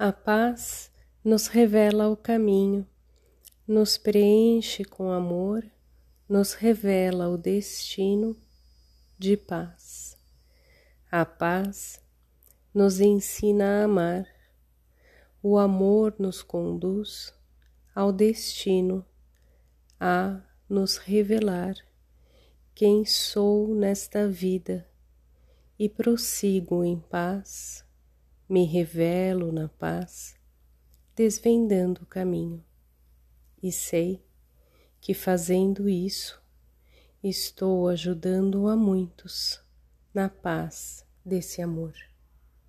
A paz nos revela o caminho, nos preenche com amor, nos revela o destino de paz. A paz nos ensina a amar, o amor nos conduz ao destino, a nos revelar quem sou nesta vida e prossigo em paz, me revelo na paz, desvendando o caminho. E sei que fazendo isso estou ajudando a muitos na paz desse amor.